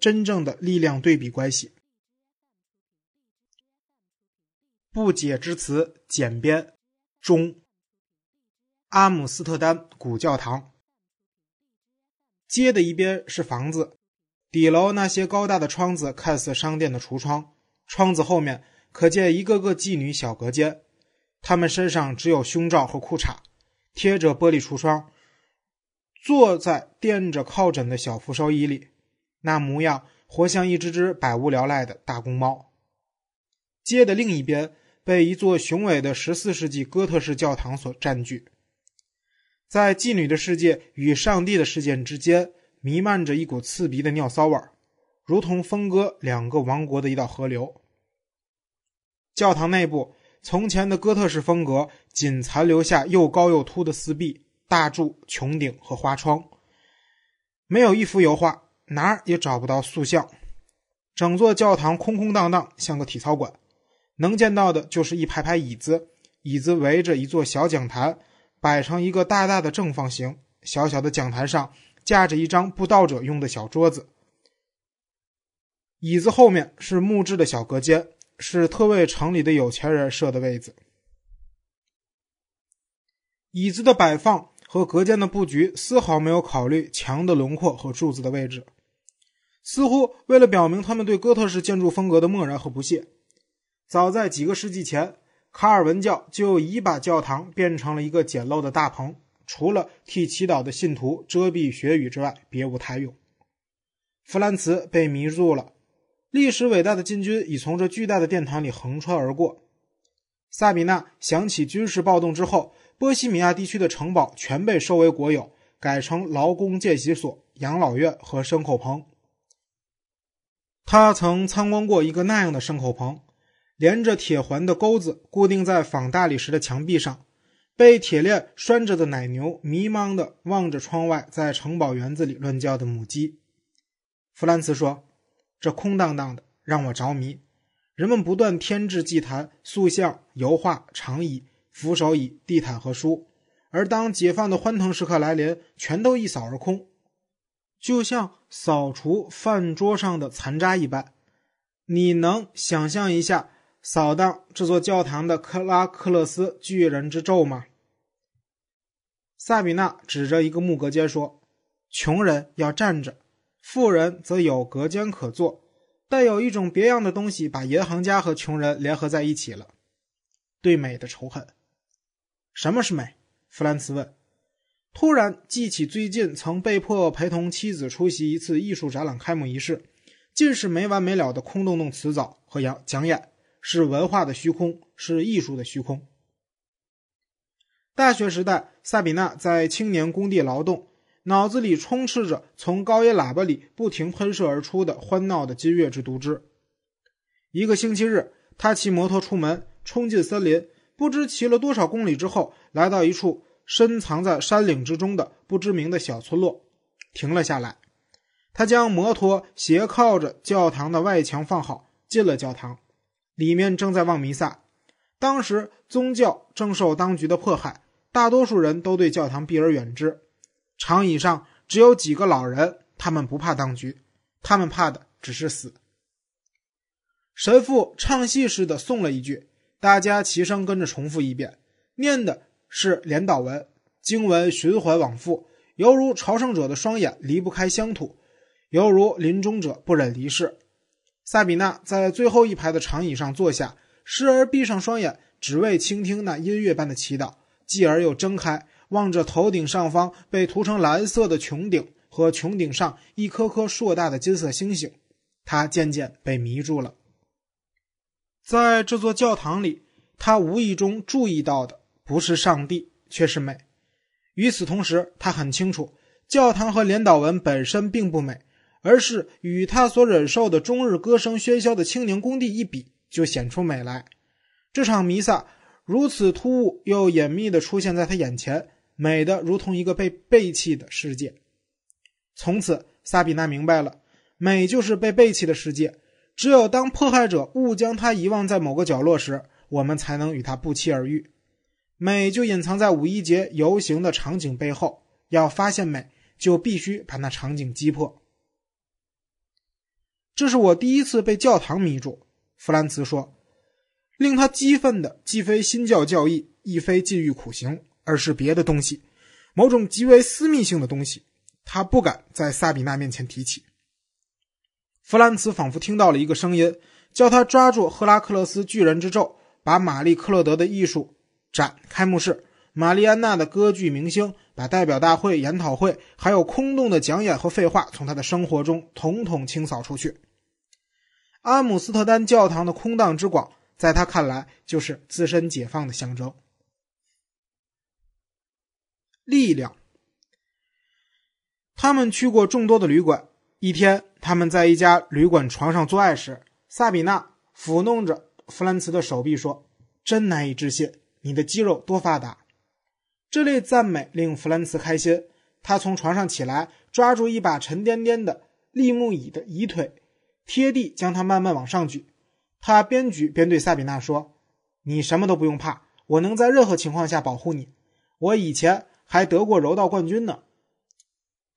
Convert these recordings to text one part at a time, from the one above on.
真正的力量对比关系。不解之词简编中。阿姆斯特丹古教堂。街的一边是房子，底楼那些高大的窗子看似商店的橱窗，窗子后面可见一个个妓女小隔间，她们身上只有胸罩和裤衩，贴着玻璃橱窗，坐在垫着靠枕的小扶手椅里，那模样活像一只只百无聊赖的大公猫。街的另一边被一座雄伟的十四世纪哥特式教堂所占据。在妓女的世界与上帝的世界之间，弥漫着一股刺鼻的尿骚味，如同分割两个王国的一道河流。教堂内部，从前的哥特式风格仅残留下又高又凸的四壁、大柱、穹顶和花窗，没有一幅油画，哪儿也找不到塑像。整座教堂空空荡荡，像个体操馆，能见到的就是一排排椅子，椅子围着一座小讲坛。摆成一个大大的正方形，小小的讲坛上架着一张布道者用的小桌子，椅子后面是木质的小隔间，是特为城里的有钱人设的位子。椅子的摆放和隔间的布局丝毫没有考虑墙的轮廓和柱子的位置，似乎为了表明他们对哥特式建筑风格的漠然和不屑。早在几个世纪前。卡尔文教就已把教堂变成了一个简陋的大棚，除了替祈祷的信徒遮蔽血雨之外，别无他用。弗兰茨被迷住了，历史伟大的禁军已从这巨大的殿堂里横穿而过。萨比娜想起军事暴动之后，波西米亚地区的城堡全被收为国有，改成劳工见习所、养老院和牲口棚。他曾参观过一个那样的牲口棚。连着铁环的钩子固定在仿大理石的墙壁上，被铁链拴着的奶牛迷茫地望着窗外在城堡园子里乱叫的母鸡。弗兰茨说：“这空荡荡的让我着迷。人们不断添置祭坛、塑像、油画、长椅、扶手椅、地毯和书，而当解放的欢腾时刻来临，全都一扫而空，就像扫除饭桌上的残渣一般。你能想象一下？”扫荡这座教堂的克拉克勒斯巨人之咒吗？萨比娜指着一个木隔间说：“穷人要站着，富人则有隔间可坐。带有一种别样的东西，把银行家和穷人联合在一起了。对美的仇恨。什么是美？”弗兰茨问。突然记起最近曾被迫陪同妻子出席一次艺术展览开幕仪式，尽是没完没了的空洞洞辞藻和讲讲演。是文化的虚空，是艺术的虚空。大学时代，萨比娜在青年工地劳动，脑子里充斥着从高音喇叭里不停喷射而出的欢闹的金乐之独汁。一个星期日，他骑摩托出门，冲进森林，不知骑了多少公里之后，来到一处深藏在山岭之中的不知名的小村落，停了下来。他将摩托斜靠着教堂的外墙放好，进了教堂。里面正在望弥撒，当时宗教正受当局的迫害，大多数人都对教堂避而远之。长椅上只有几个老人，他们不怕当局，他们怕的只是死。神父唱戏似的诵了一句，大家齐声跟着重复一遍，念的是连祷文，经文循环往复，犹如朝圣者的双眼离不开乡土，犹如临终者不忍离世。萨比娜在最后一排的长椅上坐下，时而闭上双眼，只为倾听那音乐般的祈祷；继而又睁开，望着头顶上方被涂成蓝色的穹顶和穹顶上一颗颗硕大的金色星星。他渐渐被迷住了。在这座教堂里，他无意中注意到的不是上帝，却是美。与此同时，他很清楚，教堂和连岛文本身并不美。而是与他所忍受的终日歌声喧嚣的青年工地一比，就显出美来。这场弥撒如此突兀又隐秘地出现在他眼前，美的如同一个被背弃的世界。从此，萨比娜明白了，美就是被背弃的世界。只有当迫害者误将它遗忘在某个角落时，我们才能与它不期而遇。美就隐藏在五一节游行的场景背后。要发现美，就必须把那场景击破。这是我第一次被教堂迷住。弗兰茨说：“令他激愤的既非新教教义，亦非禁欲苦行，而是别的东西，某种极为私密性的东西。他不敢在萨比娜面前提起。”弗兰茨仿佛听到了一个声音，叫他抓住赫拉克勒斯巨人之咒，把玛丽克洛德的艺术展开幕式、玛丽安娜的歌剧明星、把代表大会、研讨会，还有空洞的讲演和废话，从他的生活中统统清扫出去。阿姆斯特丹教堂的空荡之广，在他看来就是自身解放的象征。力量。他们去过众多的旅馆。一天，他们在一家旅馆床上做爱时，萨比娜抚弄着弗兰茨的手臂说：“真难以置信，你的肌肉多发达。”这类赞美令弗兰茨开心。他从床上起来，抓住一把沉甸甸的立木椅的椅腿，贴地将它慢慢往上举。他边举边对萨比娜说：“你什么都不用怕，我能在任何情况下保护你。我以前还得过柔道冠军呢。”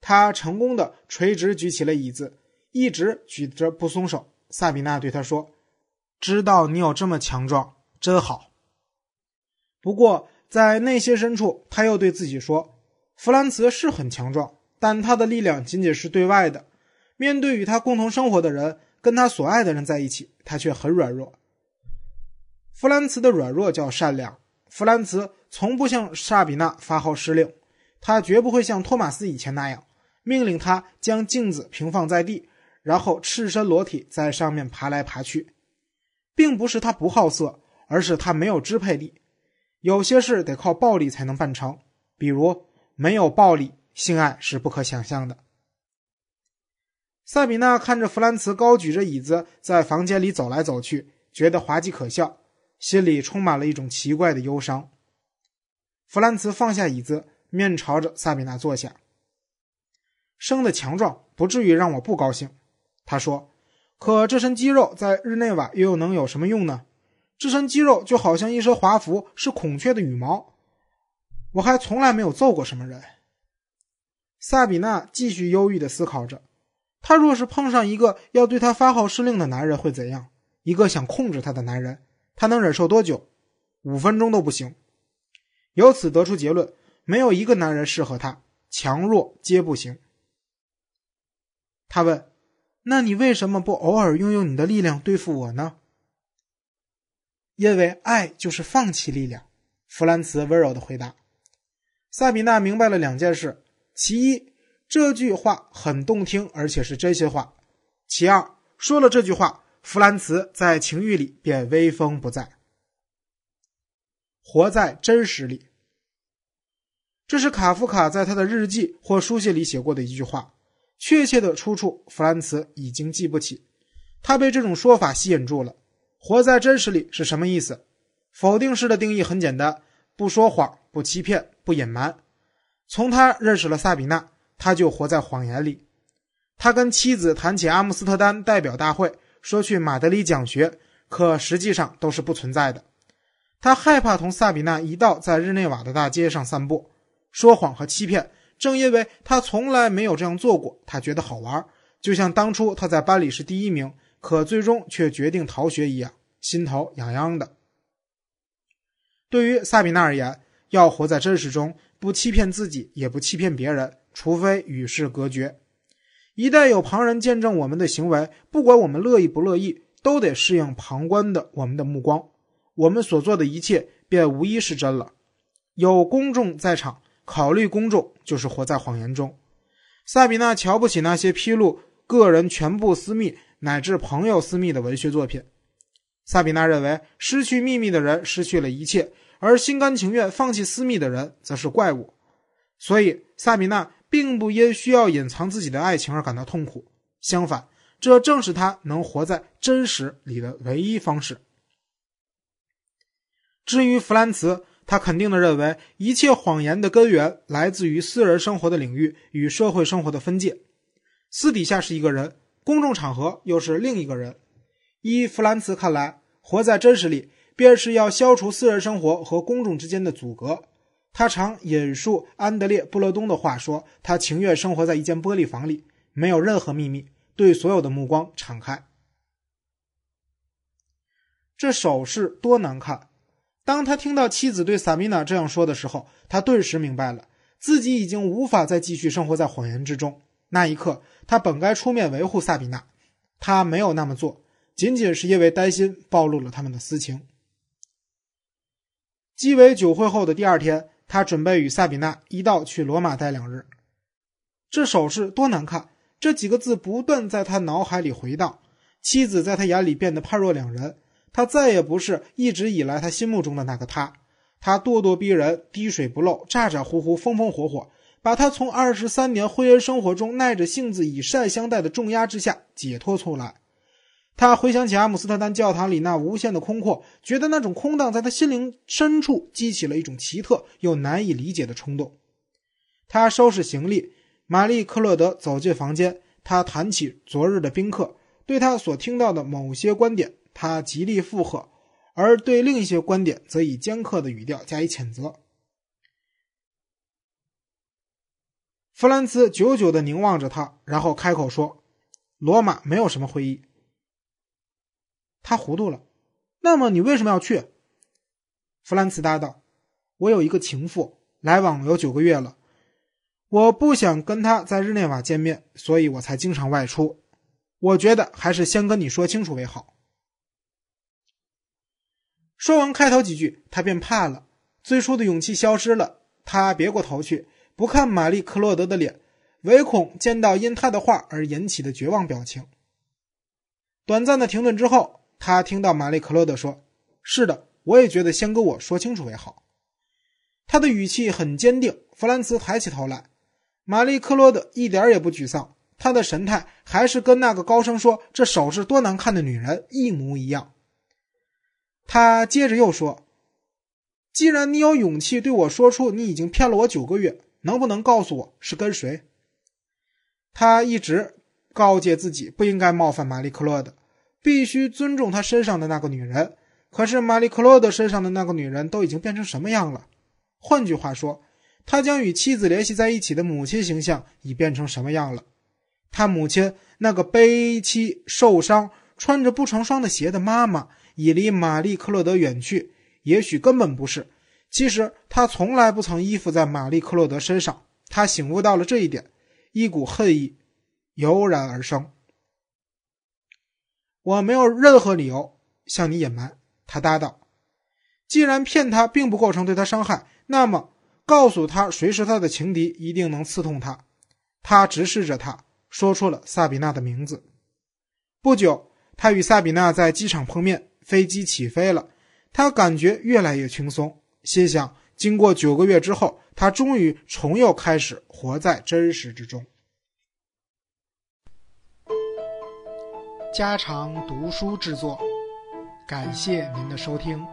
他成功的垂直举起了椅子，一直举着不松手。萨比娜对他说：“知道你有这么强壮，真好。”不过在内心深处，他又对自己说：“弗兰茨是很强壮，但他的力量仅仅是对外的。面对与他共同生活的人，跟他所爱的人在一起，他却很软弱。弗兰茨的软弱叫善良。弗兰茨从不向萨比娜发号施令，他绝不会像托马斯以前那样。”命令他将镜子平放在地，然后赤身裸体在上面爬来爬去，并不是他不好色，而是他没有支配力。有些事得靠暴力才能办成，比如没有暴力，性爱是不可想象的。萨比娜看着弗兰茨高举着椅子在房间里走来走去，觉得滑稽可笑，心里充满了一种奇怪的忧伤。弗兰茨放下椅子，面朝着萨比娜坐下。生的强壮不至于让我不高兴，他说。可这身肌肉在日内瓦又能有什么用呢？这身肌肉就好像一身华服是孔雀的羽毛。我还从来没有揍过什么人。萨比娜继续忧郁地思考着，她若是碰上一个要对她发号施令的男人会怎样？一个想控制她的男人，她能忍受多久？五分钟都不行。由此得出结论：没有一个男人适合她，强弱皆不行。他问：“那你为什么不偶尔用用你的力量对付我呢？”因为爱就是放弃力量。”弗兰茨温柔的回答。萨比娜明白了两件事：其一，这句话很动听，而且是真心话；其二，说了这句话，弗兰茨在情欲里便威风不再。活在真实里，这是卡夫卡在他的日记或书信里写过的一句话。确切的出处，弗兰茨已经记不起。他被这种说法吸引住了。活在真实里是什么意思？否定式的定义很简单：不说谎，不欺骗，不隐瞒。从他认识了萨比娜，他就活在谎言里。他跟妻子谈起阿姆斯特丹代表大会，说去马德里讲学，可实际上都是不存在的。他害怕同萨比娜一道在日内瓦的大街上散步，说谎和欺骗。正因为他从来没有这样做过，他觉得好玩，就像当初他在班里是第一名，可最终却决定逃学一样，心头痒痒的。对于萨比娜而言，要活在真实中，不欺骗自己，也不欺骗别人，除非与世隔绝。一旦有旁人见证我们的行为，不管我们乐意不乐意，都得适应旁观的我们的目光，我们所做的一切便无疑是真了。有公众在场。考虑公众就是活在谎言中。萨比娜瞧不起那些披露个人全部私密乃至朋友私密的文学作品。萨比娜认为，失去秘密的人失去了一切，而心甘情愿放弃私密的人则是怪物。所以，萨比娜并不因需要隐藏自己的爱情而感到痛苦。相反，这正是他能活在真实里的唯一方式。至于弗兰茨。他肯定的认为，一切谎言的根源来自于私人生活的领域与社会生活的分界。私底下是一个人，公众场合又是另一个人。依弗兰茨看来，活在真实里，便是要消除私人生活和公众之间的阻隔。他常引述安德烈·布勒东的话说：“他情愿生活在一间玻璃房里，没有任何秘密，对所有的目光敞开。这手势多难看！当他听到妻子对萨米娜这样说的时候，他顿时明白了，自己已经无法再继续生活在谎言之中。那一刻，他本该出面维护萨比娜，他没有那么做，仅仅是因为担心暴露了他们的私情。鸡尾酒会后的第二天，他准备与萨比娜一道去罗马待两日。这手势多难看！这几个字不断在他脑海里回荡。妻子在他眼里变得判若两人，他再也不是一直以来他心目中的那个他。他咄咄逼人，滴水不漏，咋咋呼呼，风风火火。把他从二十三年婚姻生活中耐着性子以善相待的重压之下解脱出来。他回想起阿姆斯特丹教堂里那无限的空阔，觉得那种空荡在他心灵深处激起了一种奇特又难以理解的冲动。他收拾行李，玛丽克洛德走进房间，他谈起昨日的宾客，对他所听到的某些观点，他极力附和，而对另一些观点则以尖刻的语调加以谴责。弗兰茨久久地凝望着他，然后开口说：“罗马没有什么会议。”他糊涂了。那么你为什么要去？弗兰茨答道：“我有一个情妇，来往有九个月了。我不想跟他在日内瓦见面，所以我才经常外出。我觉得还是先跟你说清楚为好。”说完开头几句，他便怕了，最初的勇气消失了。他别过头去。不看玛丽·克洛德的脸，唯恐见到因他的话而引起的绝望表情。短暂的停顿之后，他听到玛丽·克洛德说：“是的，我也觉得先跟我说清楚为好。”他的语气很坚定。弗兰茨抬起头来，玛丽·克洛德一点也不沮丧，他的神态还是跟那个高声说这手势多难看的女人一模一样。他接着又说：“既然你有勇气对我说出你已经骗了我九个月。”能不能告诉我是跟谁？他一直告诫自己不应该冒犯玛丽·克洛德，必须尊重他身上的那个女人。可是玛丽·克洛德身上的那个女人都已经变成什么样了？换句话说，他将与妻子联系在一起的母亲形象已变成什么样了？他母亲那个悲戚、受伤、穿着不成双的鞋的妈妈，已离玛丽·克洛德远去。也许根本不是。其实他从来不曾依附在玛丽·克洛德身上。他醒悟到了这一点，一股恨意油然而生。我没有任何理由向你隐瞒，他答道。既然骗他并不构成对他伤害，那么告诉他谁是他的情敌，一定能刺痛他。他直视着他，说出了萨比娜的名字。不久，他与萨比娜在机场碰面，飞机起飞了。他感觉越来越轻松。心想，经过九个月之后，他终于重又开始活在真实之中。家常读书制作，感谢您的收听。